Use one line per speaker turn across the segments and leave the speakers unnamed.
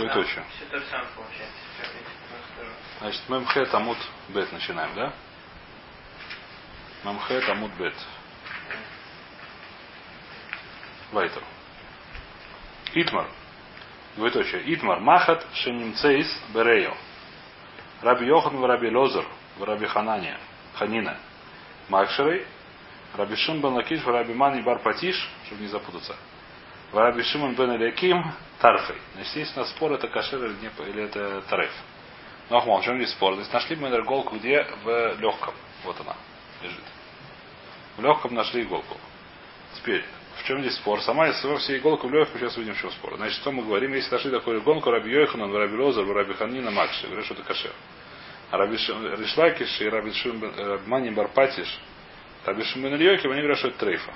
Двоеточие.
Тебе
Значит, מ״ח עמוד ב начинаем, да? מ״ח עמוד ב. ווייטער. איתמר. Двоеточие. איתמר. מחט שנמצאת בריאה. רבי יוחנן ורבי אלעזר ורבי חנינא. חנינא. מכשרי. רבי שמעון בן לקיש ורבי מני בר פטיש, чтобы не запутаться. В Раби Шимон бен Эляким Тарфей. Значит, есть у нас спор, это кашер или, не, или это тареф. Ну, Ахман, в чем здесь спор? Здесь нашли мы иголку где? В легком. Вот она лежит. В легком нашли иголку. Теперь, в чем здесь спор? Сама сама вся иголка в легком, сейчас увидим, в чем спор. Значит, что мы говорим? Если нашли такую иголку, Раби Йоханан, Раби Лозер, Раби Ханина, Макши, говорят, что это кашер. А Раби Ришлакиш и Раби Шим, Раби Мани Барпатиш, Раби Шимон они говорят, что это трейфа.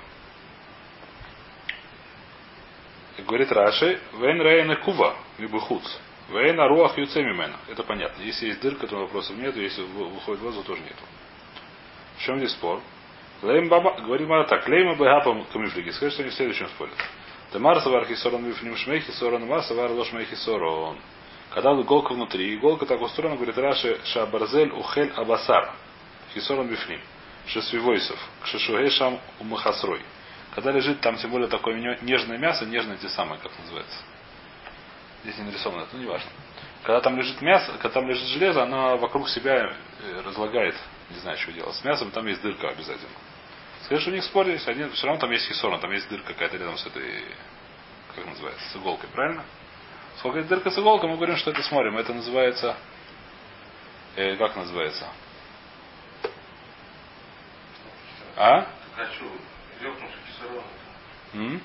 Говорит Раши, ואינה נקובה, מבחוץ. ואין הרוח יוצא ממנה. Это понятно. Если есть дырка, то вопросов нет. Если выходит воздух, тоже нету. В чем здесь спор? לימא בהא, говорит Гемара так, לימא בהא קמיפלגי. Скажи, что они в следующем спорят. דמר סבר חסרון מבפנים שמיה חסרון ומר סבר לא שמיה חסרון. Когда иголка внутри, иголка так устроена, говорит Раши, שהברזל אוכל הבשר. Хисорон Бифним. Шесвивойсов. Кшешугей Шам Умахасрой. Когда лежит там, тем более, такое нежное мясо, нежное те самые, как называется. Здесь не нарисовано, это не важно. Когда там лежит мясо, когда там лежит железо, оно вокруг себя разлагает, не знаю, что делать. С мясом там есть дырка обязательно. Скажи, что у них спор есть, один, все равно там есть хисорон, там есть дырка какая-то рядом с этой, как называется, с иголкой, правильно? Сколько есть дырка с иголкой, мы говорим, что это смотрим. Это называется, э, как называется? А?
Кислород.
М?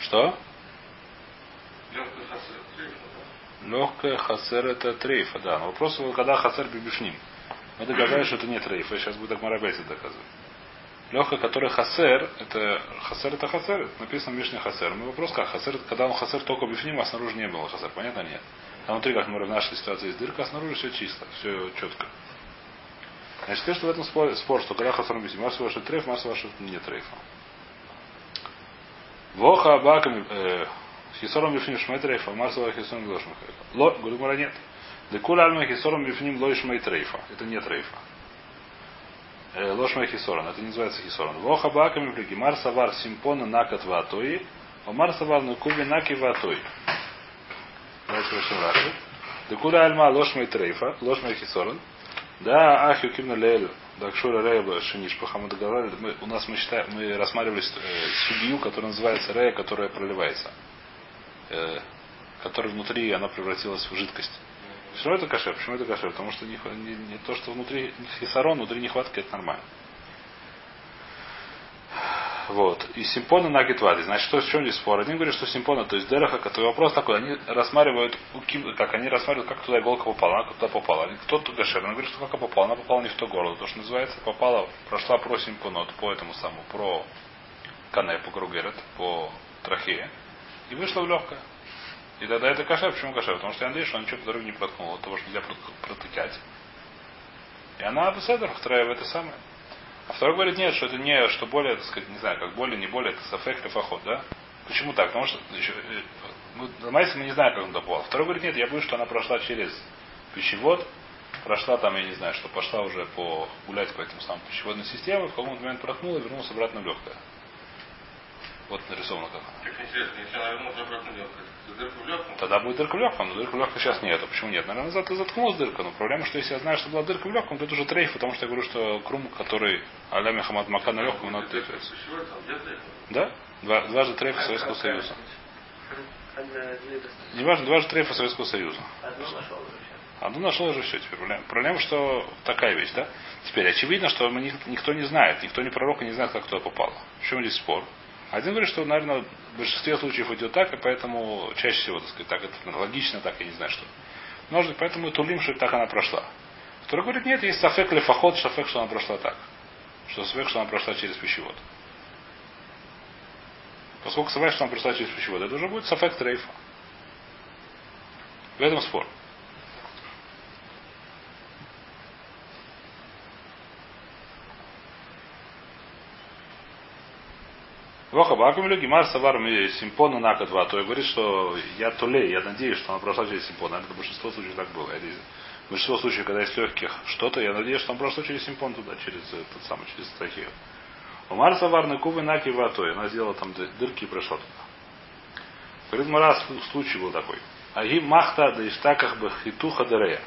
Что?
Хасер?
Легкая хасер это трейфа, да. Но вопрос, когда хасер бибишним. Мы доказали, что это не трейфа. Сейчас будет так Марабейса доказывать. Легкая, которая хасер, это хасер это хасер, написано Мишне хасер. Мы вопрос как хасер, когда он хасер только бифним, а снаружи не было хасер, понятно нет? А внутри, как мы в нашей ситуации есть дырка, а снаружи все чисто, все четко. Значит, то, что в этом спор, спор что когда хасар бифним, масса ваша трейф, масса ваша не трейфа. Воха абаками, хисором бифним шмай трейфа, масса ваша хисором лош Ло, говорю, мара нет. Декуля альма хисором бифним лой шмай трейфа. Это не трейфа. Ложь моя хисорон. Это не называется хисорон. Воха баками плюги. Мар савар симпона накат ватои. А мар савар на куби наки ватои. Дальше раши. Декуля альма ложь моя трейфа. Ложь моя хисорон. Да, ахю кимна лель. Дакшура Рея Шинишпаха мы договаривали, мы, у нас мы считаем, мы рассматривали э, судью, которая называется Рея, которая проливается. Э, которая внутри она превратилась в жидкость. Почему это кашер? Почему это кашер? Потому что не, не, не то, что внутри хисарон, внутри нехватки, это нормально. Вот. И симпона на гитваде. Значит, что, в чем здесь спор? Один говорит, что симпона, то есть дераха, который вопрос такой, они рассматривают, как они рассматривают, как туда иголка попала, она туда попала. Кто-то гашер, он говорит, что как она попала, она попала не в то горло. То, что называется, попала, прошла про симпонот, по этому самому, про кане, по гругерет, по трахее, и вышла в легкое. И тогда это кашер. Почему кашер? Потому что я надеюсь, что он ничего по дороге не проткнул. От того, что нельзя протыкать. И она беседер, вторая в это самое. А второй говорит, нет, что это не, что более, так сказать, не знаю, как более, не более, это сафек фахот, да? Почему так? Потому что еще, мы, мы не знаем, как он допал. Второй говорит, нет, я боюсь, что она прошла через пищевод, прошла там, я не знаю, что пошла уже по гулять по этим самым пищеводной системе, в какой-то момент проткнула и вернулась обратно в легкое. Вот нарисовано как.
Так интересно, если она вернулась обратно в легкое, то дырка в легком?
Тогда будет дырка в легком, но дырка в легком сейчас нет. Почему нет? Наверное, назад и заткнулась дырка. Но проблема, что если я знаю, что была дырка в легком, то это уже трейф, потому что я говорю, что крум, который аля Мехамад Мака на легком, он трейфится. Да? Два, дважды трейфа Советского Союза. Не важно, дважды трейфа Советского Союза. Одну нашел уже все теперь. Проблема. Проблема, что такая вещь, да? Теперь очевидно, что мы, никто не знает, никто не пророк и не знает, как туда попало. В чем здесь спор? Один говорит, что, наверное, в большинстве случаев идет так, и поэтому чаще всего, так сказать, так это логично, так я не знаю что. Может, поэтому тулим, что так она прошла. Второй говорит, нет, есть сафек лефахот, сафек, что она прошла так. Что сафек, что она прошла через пищевод. Поскольку сафек, что она прошла через пищевод, это уже будет сафек трейфа. В этом спор. Воха Бакум или Гимар Савар Симпона Нака 2, то и говорит, что я тулей, я надеюсь, что она прошла через Симпон. Это большинство случаев так было. Это большинство случаев, когда есть легких что-то, я надеюсь, что он прошло через Симпон туда, через тот самый, через Тахию. Умар Савар Кубы Наки Ватой. Она сделала там дырки и прошла туда. Говорит, Марас случай был такой. Аги Махта да Иштаках бы Хитуха Дерея.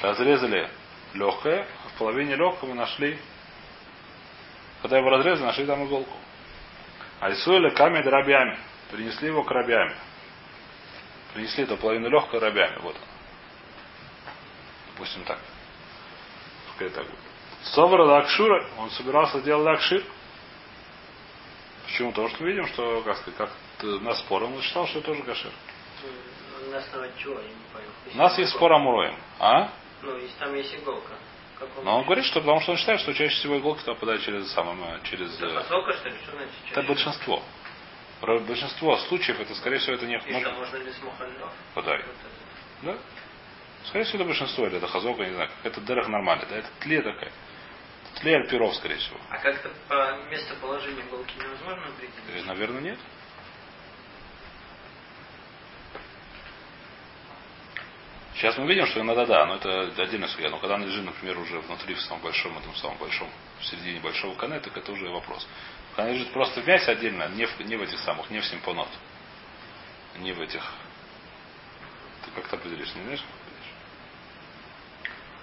Разрезали легкое, а в половине легкого нашли, когда его разрезали, нашли там иголку. Айсуэля камед рабями. Принесли его к рабями. Принесли эту половину легкой рабями. Вот он. Допустим так. Пускай так будет. Совара лакшура, он собирался делать лакшир. Почему? Потому что видим, что, как сказать, как на спор он считал, что это тоже кашир.
На основании чего, я не понял.
У нас есть спор Амуроем. А?
Ну, если там есть иголка.
Но он говорит, что потому что он считает, что чаще всего иголки попадают через самое, через.
Это
э,
поселка, что ли? Что значит?
Это большинство. Большинство случаев это, скорее всего, это не
что, можно ли?
Подай. Да? Скорее всего, это большинство, или это хазока, не знаю, это дырах нормально. Да, это тле такая. Тле альпиров, скорее всего.
А как-то по местоположению иголки невозможно
Э,
определить?
Наверное, нет. Сейчас мы видим, что иногда да, но это отдельная судья. Но когда она лежит, например, уже внутри в самом большом, этом самом большом, в середине большого кане, так это уже вопрос. Когда лежит просто в мясе отдельно, не в, не в этих самых, не в симпонот. Не в этих. Ты как-то определишь, не знаешь?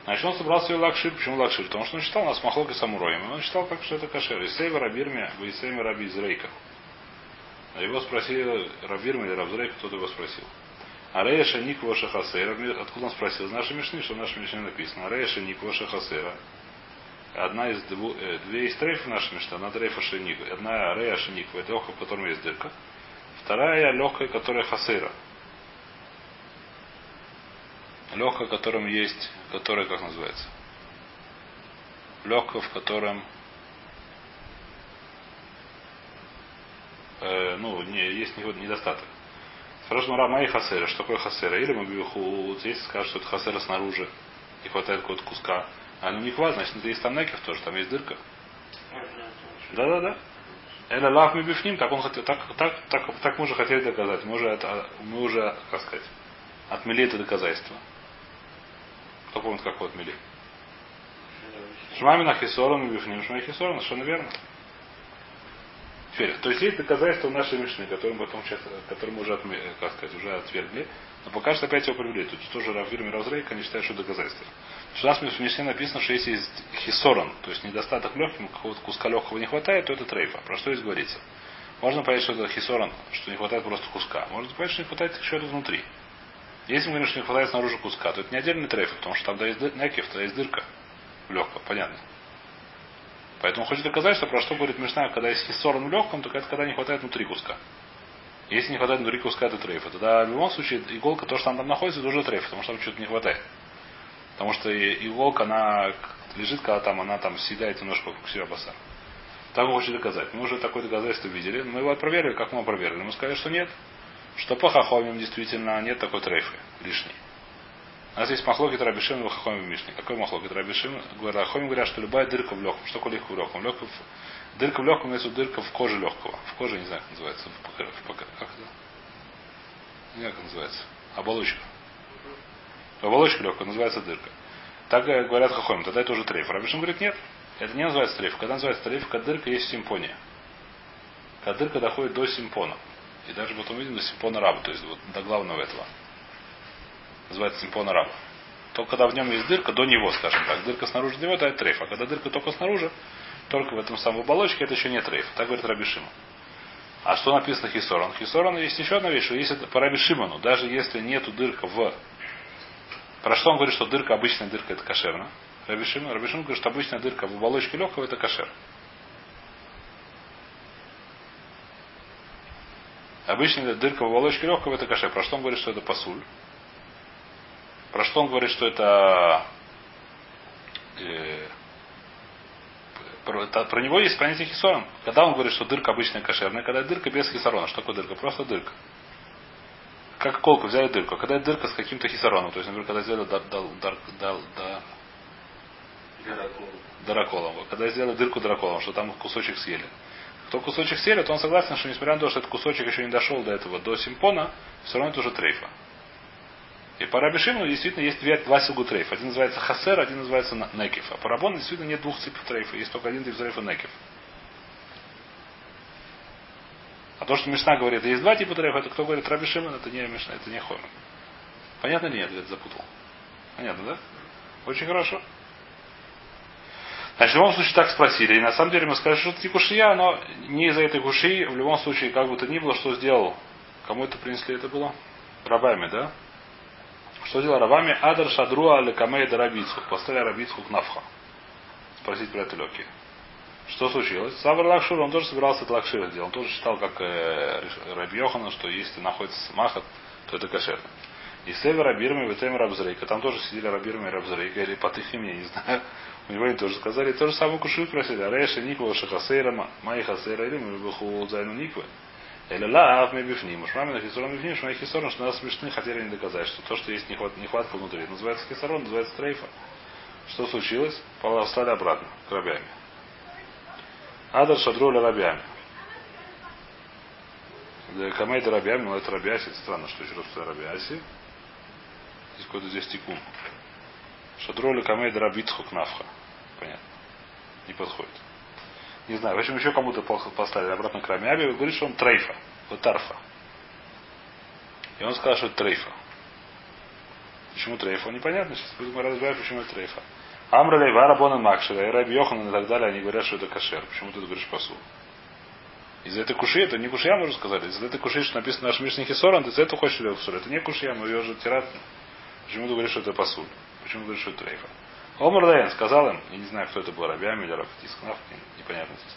Значит, он собрался ее лакшир. Почему лакшир? Потому что он считал нас махлок и самуроем. Он считал, как что это кашер. Исейва рабирме, Исейва раби из. А его спросили Рабирма или Рабзрейк, кто-то его спросил. А Рея Шаник Ваша Хасера, откуда он спросил? Из нашей Мишны, что в нашей Мишне написано. А Рея Шаник Ваша Хасера. Одна из дву, э, две из трейфов нашей Мишны, одна трейфа Шаник. Одна Рея Шаник, это легкая, в котором есть дырка. Вторая легкая, которая Хасера. Легкая, в котором есть, которая, как называется? Легкая, в котором э, ну, не, есть недостаток. Спрашиваем Рама и Хасера. Что такое Хасера? Или мы бьюху, здесь скажут, что это Хасера снаружи, не хватает какого-то куска. А ну не хватит, значит, есть там некив тоже, там есть дырка. Да-да-да. Эля лав мы бифним, так он хотел, так, так, так, так мы уже хотели доказать. Мы уже, это, мы уже, как сказать, отмели это доказательство. Кто помнит, как его отмели? Шмамина Хисорон и Бифним Шмай Хисорон, совершенно верно. Теперь, то есть есть доказательства нашей Мишны, которые мы потом сейчас, которые мы уже, отме, как сказать, уже отвергли, но пока что опять его привели. Тут тоже Раввир и Равзрейк, они считают, что что у нас в Мишне написано, что если есть хисорон, то есть недостаток легким, какого-то куска легкого не хватает, то это трейфа. Про что здесь говорится? Можно понять, что это хисорон, что не хватает просто куска. Можно понять, что не хватает чего-то внутри. Если мы говорим, что не хватает снаружи куска, то это не отдельный трейф, потому что там да есть дыр- тогда есть дырка в понятно. Поэтому хочет доказать, что про что говорит Мишна, когда есть хиссорон в легком, то это когда не хватает внутри куска. Если не хватает внутри куска, это трейф. Тогда в любом случае иголка, то, что там, там находится, это уже трейф, потому что там что-то не хватает. Потому что иголка, она лежит, когда там, она там съедает немножко вокруг себя баса. Так он хочет доказать. Мы уже такое доказательство видели, мы его проверили, как мы его проверили. Мы сказали, что нет. Что по хахомим действительно нет такой трейфы лишней. У нас есть махлокит Рабишин и Хахомим в Мишне. Какой махлокит Рабишин? Говорят, Хахомим говорят, что любая дырка в легком. Что такое легкого в легком? Легкого в- Дырка в легком, имеется дырка в коже легкого. В коже, не знаю, как называется. В пока- в пока- как это? Не как называется. Оболочка. Оболочка легкая, называется дырка. Так говорят Хахомим. Тогда это уже трейф. Рабишин говорит, нет. Это не называется трейф. Когда называется трейф, когда дырка есть симфония. Когда дырка доходит до симпона. И даже потом видим до симпона раба, то есть вот до главного этого. Называется симпона раба. Только когда в нем есть дырка, до него, скажем так. Дырка снаружи него, это трейф. А когда дырка только снаружи, только в этом самом оболочке, это еще не трейф. Так говорит Рабишима. А что написано Хисорон? Хисорон есть еще одна вещь, что если по Раби Шимону, даже если нету дырка в... Про что он говорит, что дырка, обычная дырка, это кошерно? Раби Шимон, Раби Шимон говорит, что обычная дырка в оболочке легкого, это кошер. Обычная дырка в оболочке легкого это кашер. Про что он говорит, что это пасуль? Про что он говорит, что это... э, про, это- про него есть понятие хисорон. Когда он говорит, что дырка обычная кошерная, когда дырка без хисорона. Что такое дырка? Просто дырка. Как колку взяли дырку. А Когда дырка с каким-то хисороном, то есть, например, когда сделали дар- дар- дар- дар- дар- драколом. Когда сделали дырку драколом, что там кусочек съели. Кто кусочек сели, то он согласен, что несмотря на то, что этот кусочек еще не дошел до этого, до симпона, все равно это уже трейфа. И по Рабишиму действительно есть две, два силгу. Один называется хасер, один называется некив. А по Рабону действительно нет двух типов трейфа. Есть только один тип трейфа некив. А то, что Мишна говорит, есть два типа трейфа, это кто говорит Раби это не Мишна, это не Хомер. Понятно ли? Я запутал. Понятно, да? Очень хорошо. Значит, в любом случае так спросили. И на самом деле мы скажем, что это кушия, но не из-за этой кушии, в любом случае, как бы то ни было, что сделал. Кому это принесли это было? Рабами, да? Что сделал рабами? Адар Шадруа Лекамей Дарабицху. Поставили Рабицху к Навха. Спросить про это легкие. Что случилось? Сабр Лакшур, он тоже собирался это Лакшир сделать. Он тоже считал, как э, Раби Йохана, что если находится Махат, то это кошерно. И Север Рабирми, Ветем Рабзрейка. Там тоже сидели Рабирми и Рабзрейка. Или под их имя, не знаю. У него они тоже сказали. То же самое Куши просили. Реша Никва Шахасейра, Май Хасейра или мы Буху Зайну Никва. Или лав мы бифним. Уж мамина хисорон бифним, что хисорон, что нас смешны, хотели не доказать, что то, что есть нехват, нехватка внутри, называется хисорон, называется трейфа. Что случилось? Встали обратно, к рабями. Адар шадруля рабями. Камейда рабями, но это рабиаси, это странно, что еще раз рабиаси. Здесь какой-то здесь тикун. Шадруля камейда рабицхук навха. Понятно. Не подходит. Не знаю. В общем, еще кому-то поставили обратно к Рамяби. Вы говорите, что он трейфа. Вот тарфа. И он сказал, что это трейфа. Почему трейфа? Непонятно. Сейчас будем разбирать, почему это трейфа. Амра Лейва, Рабона Макшева, и Йохан и так далее, они говорят, что это кашер. Почему ты говоришь посуд? Из этой куши, это не кушья, можно сказать. Из этой куши, что написано наш Мишний Хисоран, ты из этого хочешь ли Из Это не кушья, но ее же тират. Почему ты говоришь, что это посуд? Почему ты говоришь, что это трейфа? Омар Лейн сказал им, я не знаю, кто это был, Рабиами или Рафатискнав, непонятно здесь.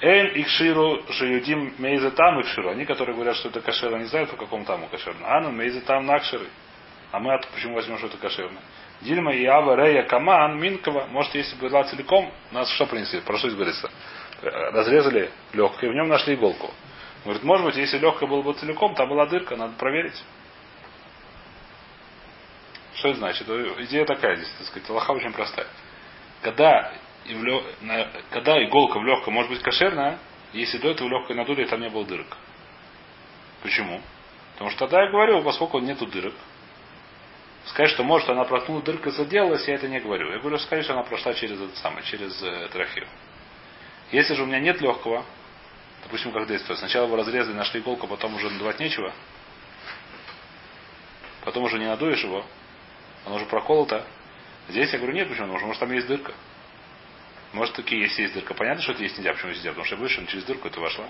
Эн Икширу Шиюдим Мейзе там Икширу. Они, которые говорят, что это кошер, они знают, по какому таму кошерно. Ану Мейзе там Накширы. А мы почему возьмем, что это кошерно? Дильма и Ава Рея Каман Минкова. Может, если бы была целиком, нас что принесли? Про что говорится? Разрезали легкое, в нем нашли иголку. Говорит, может быть, если легкое было бы целиком, там была дырка, надо проверить. Что это значит? Идея такая здесь, так сказать, лоха очень простая. Когда, и в лё... когда иголка в легком может быть кошерная, если до этого легкой надули, там не было дырок. Почему? Потому что тогда я говорю, поскольку нету дырок, сказать, что может она проткнула дырка заделалась, я это не говорю. Я говорю, сказать, что она прошла через это самое, через э, трахею. Если же у меня нет легкого, допустим, как действует, сначала вы разрезали, нашли иголку, потом уже надувать нечего, потом уже не надуешь его, оно уже проколото. Здесь я говорю, нет, почему? Что может там есть дырка. Может такие, если есть дырка. Понятно, что это есть нельзя, почему есть нельзя? Потому что боюсь, через дырку это вошла.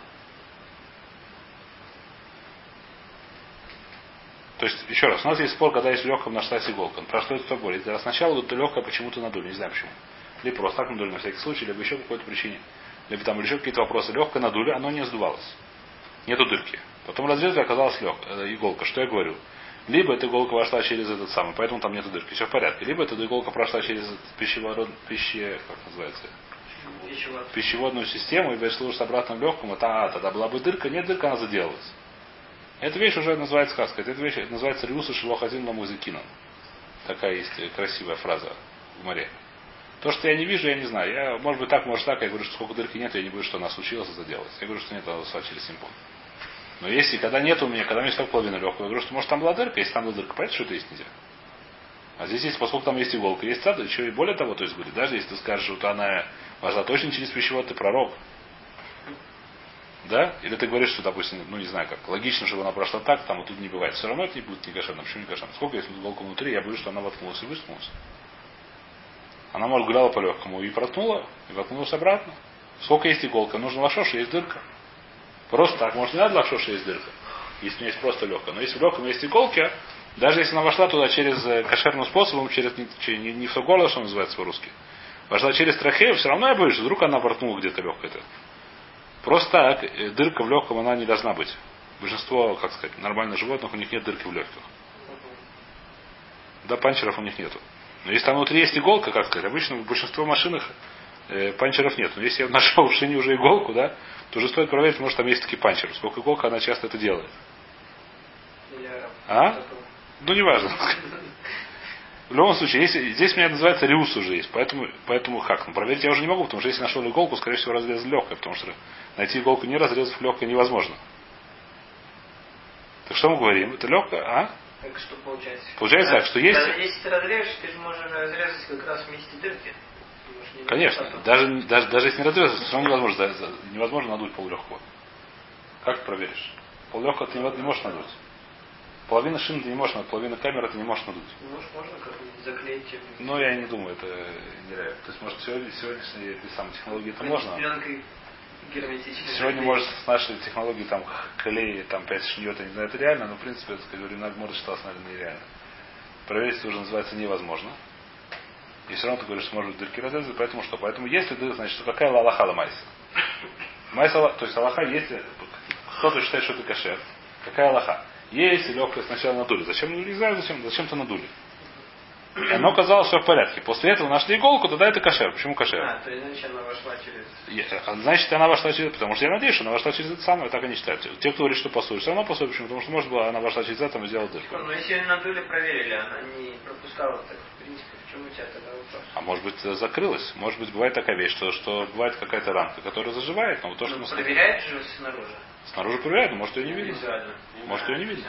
То есть, еще раз, у нас есть спор, когда есть легком нашлась иголка. Про что это спор? Это сначала это легкое почему-то надули, не знаю почему. Либо просто так надули на всякий случай, либо еще по какой-то причине. Либо там еще какие-то вопросы. Легкое надули, оно не сдувалось. Нету дырки. Потом разрезали, оказалась лег, э, иголка. Что я говорю? Либо эта иголка вошла через этот самый, поэтому там нет дырки. Все в порядке. Либо эта иголка прошла через пищевод, пище, как называется,
Пищевод.
пищеводную систему и пришла с обратным легкому, а, тогда была бы дырка, нет дырка, она заделалась. Эта вещь уже называется сказка. Эта вещь называется Риуса Шилохазин Ламузыкином. Такая есть красивая фраза в море. То, что я не вижу, я не знаю. Я, может быть, так, может так. Я говорю, что сколько дырки нет, я не говорю, что она случилась и заделалась. Я говорю, что нет, она через симпон. Но если, когда нет у меня, когда у меня есть только половина легкого, я говорю, что может там была дырка, если там была дырка, понятно, что это есть нельзя. А здесь есть, поскольку там есть иголка, есть цада, еще и более того, то есть говорит, даже если ты скажешь, что она вошла точно через пищевод, ты пророк. Да? Или ты говоришь, что, допустим, ну не знаю как, логично, чтобы она прошла так, там вот тут не бывает. Все равно это не будет не кошерно. Почему не кошерно? Сколько есть иголка внутри, я боюсь, что она воткнулась и высунулась. Она, может, гуляла по легкому и проткнула, и воткнулась обратно. Сколько есть иголка? Нужно лошош, есть дырка. Просто так, может, не надо лошош, есть дырка. Если у меня есть просто легкая. Но если в легком есть иголки, даже если она вошла туда через э, кошерным способом, через не, не, не в то горло, что называется по-русски, вошла через трахею, все равно я боюсь, что вдруг она проткнула где-то легкое-то. Просто так, э, дырка в легком, она не должна быть. Большинство, как сказать, нормальных животных, у них нет дырки в легких. Да, панчеров у них нету. Но если там внутри есть иголка, как сказать, обычно в большинстве машинах панчеров нет. Но если я нашел в шине уже иголку, да, то уже стоит проверить, может там есть такие панчеры. Сколько иголка она часто это делает. А? Ну, неважно. В любом случае, если, здесь меня называется риус уже есть, поэтому, поэтому как? Ну, проверить я уже не могу, потому что если нашел иголку, скорее всего, разрез легкое, потому что найти иголку не разрезав легкое невозможно. Так что мы говорим? Это легкое, а?
Так что получается?
Получается так, что есть...
Да, если ты разрежешь, ты же можешь разрезать как раз вместе дырки.
Конечно. Даже, даже, даже если не разрезать, все равно невозможно, невозможно надуть полулегкого. Как ты проверишь? Полулегкого ты не, не можешь надуть. Половина шины ты не можешь надуть, половина камеры ты не можешь надуть.
Ну, Может, можно как-нибудь заклеить чем
Но я не думаю, это нереально. То есть, может, сегодня, сегодняшние эти самые технологии это можно. Сегодня, может, с нашей технологией там клей, там 5 шньет, я не знаю, это реально, но в принципе, это, как говорю, надо считалось, наверное, нереально. Проверить это уже называется невозможно. И все равно ты говоришь, дырки разрезать, поэтому что? Поэтому если ты, значит, какая Аллаха Майса? Майса, то есть Аллаха, если кто-то считает, что это кошер, какая Аллаха? Если легкое сначала надули. Зачем? Не знаю, зачем, зачем-то надули. И оно казалось, что в порядке. После этого нашли иголку, тогда это кошер. Почему кошер?
А, то значит, она вошла через...
Я- а Значит, она вошла через... Потому что я надеюсь, что она вошла через это самое, так они считают. Те, кто говорит, что посует, все равно посует. Почему? Потому что, может быть, она вошла через это и сделала дырку.
Ну, если ее надули, проверили, она не пропускала, так, в принципе, в чем у тебя тогда вопрос?
А может быть, э, закрылась. Может быть, бывает такая вещь, что, что бывает какая-то рамка, которая заживает, но вот то, что
Ну,
мы
проверяет же снаружи.
Снаружи проверяют, но может ее не видно. Может, ее не видно.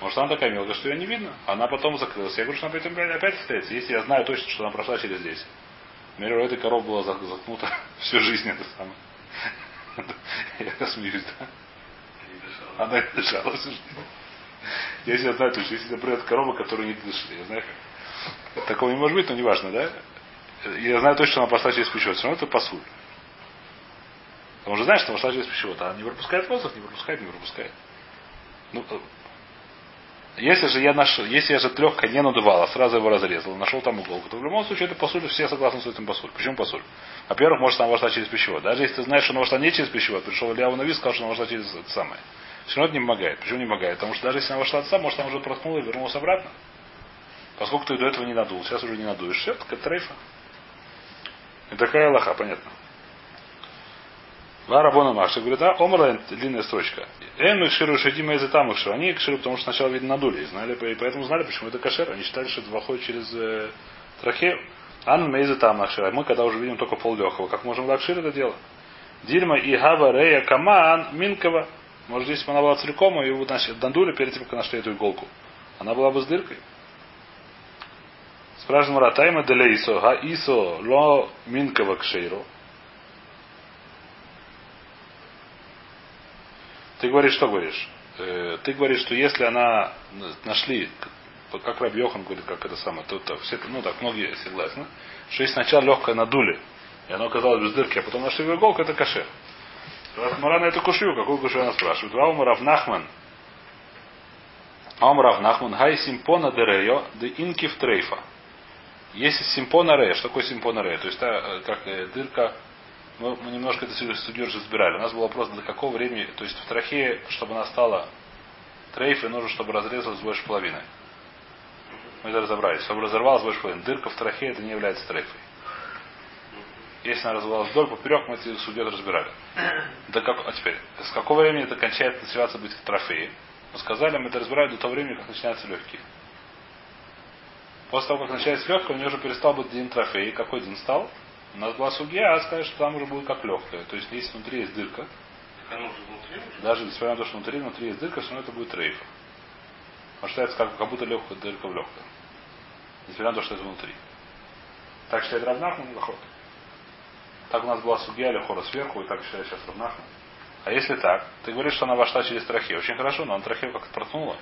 Может, она такая мелкая, что ее не видно. Она потом закрылась. Я говорю, что она опять, опять, опять остается. Если я знаю точно, что она прошла через здесь. Например, у этой коровы была заткнута всю жизнь это самое. Я смеюсь, да?
Не.
Она не дышала всю жизнь. Если я знаю точно, если это придет корова, которая не дышит, я знаю, как. Такого не может быть, но неважно, да? Я знаю точно, что она пошла через пищевод. Все равно это пасуль. Он же знает, что она пошла через пищевод. А она не пропускает воздух, не пропускает, не пропускает. Ну, э, если же я нашел, если я же легкое не надувал, а сразу его разрезал, нашел там иголку, то в любом случае это пасуль, все согласны с этим пасуль. Почему пасуль? Во-первых, может, она вошла через пищевод. Даже если ты знаешь, что она вошла не через пищевод, пришел Илья Нави, сказал, что она вошла через это самое. Все равно это не помогает. Почему не помогает? Потому что даже если она вошла сам, может, она уже проткнула и вернулась обратно. Поскольку ты до этого не надул, сейчас уже не надуешь. Все, это трейфа. И такая лоха, понятно. Варабона Маша говорит, а, Омрлайн, длинная строчка. Эм их ширу шадима из там их Они их ширу, потому что сначала, видно, надули. И знали, и поэтому знали, почему это кошер. Они считали, что это выходит через э, трахею. Ан мейзы там нахшира. Мы когда уже видим только поллегкого, как можем лакшир это дело? Дильма и гава рея каман минкова. Может, здесь она была целиком, и его значит, надули перед тем, как нашли эту иголку. Она была бы с дыркой. Спрашиваем Ратайма деля исо. Га исо ло минкова кшейру. Ты говоришь, что говоришь? Э, ты говоришь, что если она нашли, как- Раби Йохан говорит, как это самое, то, то все, ну так, многие согласны, что если сначала легкое надули, и оно оказалось без дырки, а потом нашли в иголку, это кашер. Мара на эту кушью, какую кушью она спрашивает? Аумарав Нахман. Аумарав Нахман. Гай симпона дерео де инкив трейфа. Если симпона рея, что такое симпона рея? То есть та, э, как э, дырка, мы, мы немножко это студию уже разбирали. У нас был вопрос, до какого времени, то есть в трахее, чтобы она стала трейфой, нужно, чтобы разрезалась больше половины. Мы это разобрались. Чтобы разорвалась больше половины. Дырка в трахее это не является трейфой. Если она разорвалась вдоль, поперек, мы эти судьет разбирали. Да как, а теперь, с какого времени это кончает называться быть трофеем? Мы сказали, мы это разбираем до того времени, как начинаются легкие. После того, как начинается легкое, у нее уже перестал быть день трофей. Какой день стал? У нас была судья, а сказать, что там уже будет как легкое. То есть, если внутри есть дырка, даже несмотря на то, что внутри, внутри есть дырка, все равно это будет трейф. Он считается как, как будто легкая дырка в легкое. Несмотря на то, что это внутри. Так считает Равнахман Лохот. Так у нас была судья Лехора сверху, и так считает сейчас Равнахман. А если так, ты говоришь, что она вошла через трахею. Очень хорошо, но она трахею как-то проткнула.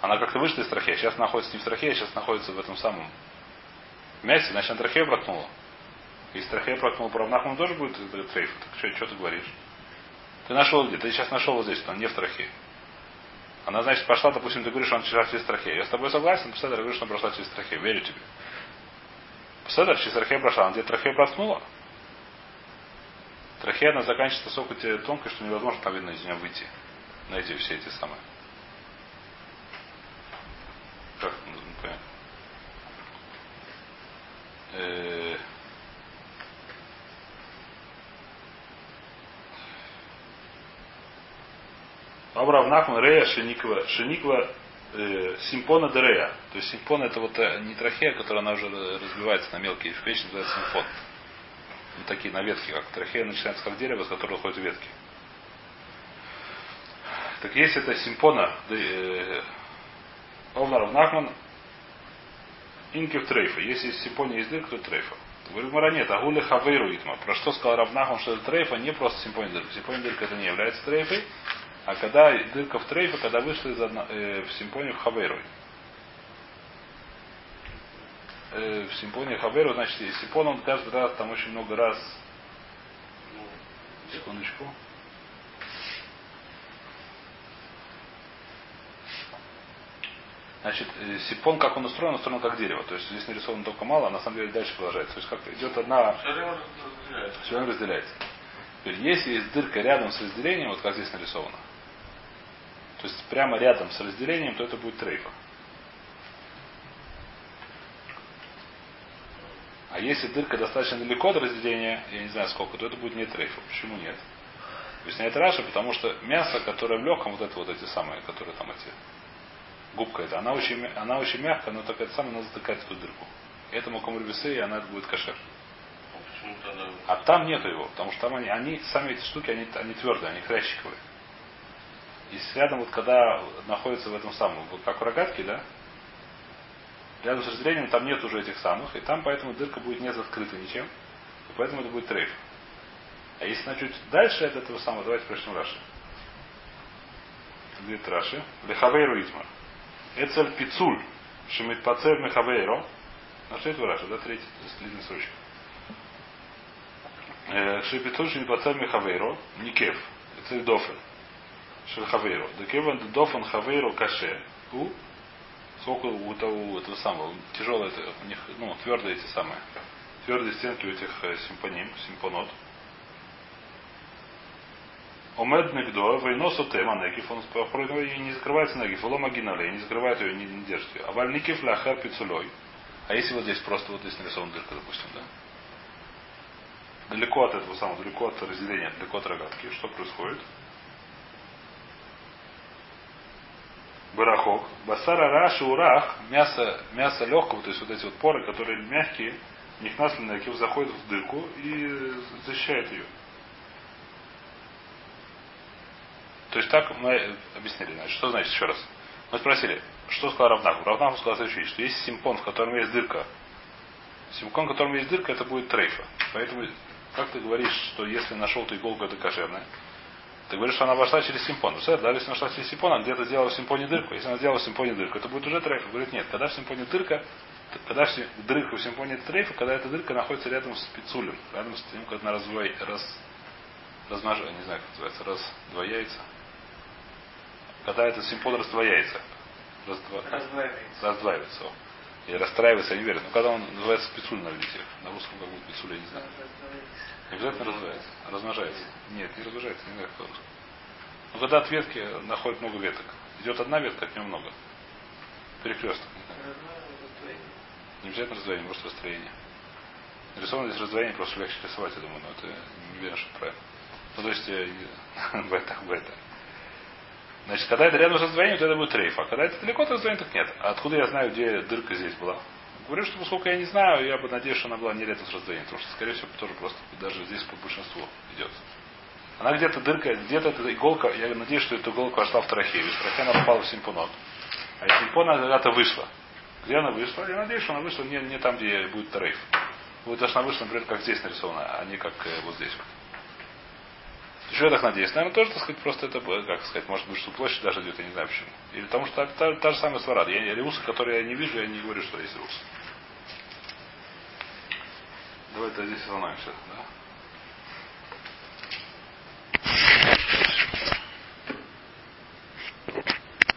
Она как-то вышла из трахеи. Сейчас находится не в трахее, а сейчас находится в этом самом мясе, значит, она трахею проткнула. Если трахея проткнула по Равнахману, тоже будет э, трейф. Так что, что ты говоришь? Ты нашел где? Ты сейчас нашел вот здесь, что она не в трахее. Она, значит, пошла, допустим, ты говоришь, что она через через трахею. Я с тобой согласен, я говорю, что она прошла через трахею. Верю тебе. Представляешь, через трахею прошла. Она тебе трахею проткнула. Трахея, она заканчивается настолько тонкой, что невозможно там, видно, из нее выйти. На эти все эти самые. Как? Ну, не понимаю. Э, Абрав Нахман Рея Шениква. Шениква э, симпона дерея. То есть симпон это вот э, не трахея, которая она уже разбивается на мелкие вещи, называется симфон. Ну, такие на ветки, как трахея начинается как дерево, с которого ходят ветки. Так если это симпона э, Овнар Нахман Инкив трейфа. Если симпония есть дырка, то трейфа. Говорит, Мара нет, агули хавейру итма. Про что сказал Равнахом, что это трейфа, не просто симпония дырка. Симпония дырка это не является трейфой, а когда дырка в трейфе, когда вышла из одно, э, в симпонию хавейру. Э, в симпонии хавейру, значит, симпон он каждый раз, там очень много раз. Секундочку. Значит, э, сипон, как он устроен, устроен как дерево. То есть здесь нарисовано только мало, а на самом деле дальше продолжается. То есть как идет одна... Все время разделяется. Теперь, если есть дырка рядом с разделением, вот как здесь нарисовано, то есть прямо рядом с разделением, то это будет трейфа. А если дырка достаточно далеко от разделения, я не знаю сколько, то это будет не трейфа. Почему нет? Объясняет Раша, потому что мясо, которое в легком, вот это вот эти самые, которые там эти губка эта, она очень, она очень мягкая, но только это самое надо затыкать эту дырку. Этому комрубисы, и она будет кошер. А там нету его, потому что там они, они сами эти штуки, они, они твердые, они хрящиковые. И рядом вот когда находится в этом самом, вот как в рогатке, да, рядом с разделением там нет уже этих самых, и там поэтому дырка будет не закрыта ничем, и поэтому это будет трейф. А если на чуть дальше от этого самого, давайте прочтем Раши. Говорит Раши. Лехавейру Итмар. Эцель пицуль. Шимит пацер мехавейро. Нашли это Раша, да, третий, длинный срочек. Шипицуль шимит пацер мехавейро. Никев. Эцель дофен. Шельхавейро. Декеван дофен хавейро каше. У сколько у того этого самого, тяжелые, у них, ну, твердые эти самые, твердые стенки у этих симпоним, симпонот. Омед Негдо, войносу тема Негив, он и не закрывается Негив, лома гинале, не закрывает ее, не, не держит ее. А вальникив ляхер пицулей. А если вот здесь просто вот здесь нарисована дырка, допустим, да? Далеко от этого самого, далеко от разделения, далеко от рогатки, что происходит? Барахок. Басара раши урах, мясо, мясо легкого, то есть вот эти вот поры, которые мягкие, них наследный заходит в дырку и защищает ее. То есть так мы объяснили. Значит, что значит еще раз? Мы спросили, что сказал Равнаху? Равнаху сказал следующее, что есть симпон, в котором есть дырка. Симпон, в котором есть дырка, это будет трейфа. Поэтому, как ты говоришь, что если нашел ты иголку, это кошерная, ты говоришь, что она вошла через симпон. Представляешь, да, если она вошла через симпон, она где-то сделала в симпоне дырку. Если она сделала в симпоне дырку, это будет уже трейфа. Говорит, нет, когда в симпоне дырка, когда дырка в симпоне трейфа, когда эта дырка находится рядом с пицулем, рядом с тем, когда она развой, раз, размножает, не знаю, как называется, раз, два яйца. Когда этот симпон раздвояется. Раздва...
Раздваивается.
Раздваивается. И расстраивается, я не верю. Но когда он называется спецуль на иврите. На русском как будет спецуль, я не знаю. Не обязательно развивается. Размножается. Нет, не размножается, не знаю, как русском. Но когда от ветки находит много веток. Идет одна ветка, от нее много. Перекресток. Не обязательно раздвоение, может расстроение. Нарисовано здесь раздвоение, просто легче рисовать, я думаю, но это не уверен, что правильно. Ну, то есть, бета, бета. Значит, когда это рядом с раздвоением, то это будет трейф. А когда это далеко от раздвоения, так нет. А откуда я знаю, где дырка здесь была? Говорю, что поскольку я не знаю, я бы надеюсь, что она была не рядом с раздвоением. Потому что, скорее всего, тоже просто даже здесь по большинству идет. Она где-то дырка, где-то эта иголка, я надеюсь, что эта иголка вошла в трахею. Из трахея она попала в симпонот. А из симпона когда-то вышла. Где она вышла? Я надеюсь, что она вышла не, не там, где будет трейф. Вот даже она вышла, например, как здесь нарисована, а не как э, вот здесь. Еще я так надеюсь. Наверное, тоже, так сказать, просто это, как сказать, может быть, что площадь даже идет, я не знаю почему. Или потому что так, та, та, же самая сварада. Я реуса, который я не вижу, я не говорю, что есть реус. Давай это здесь сломаемся, да? Thank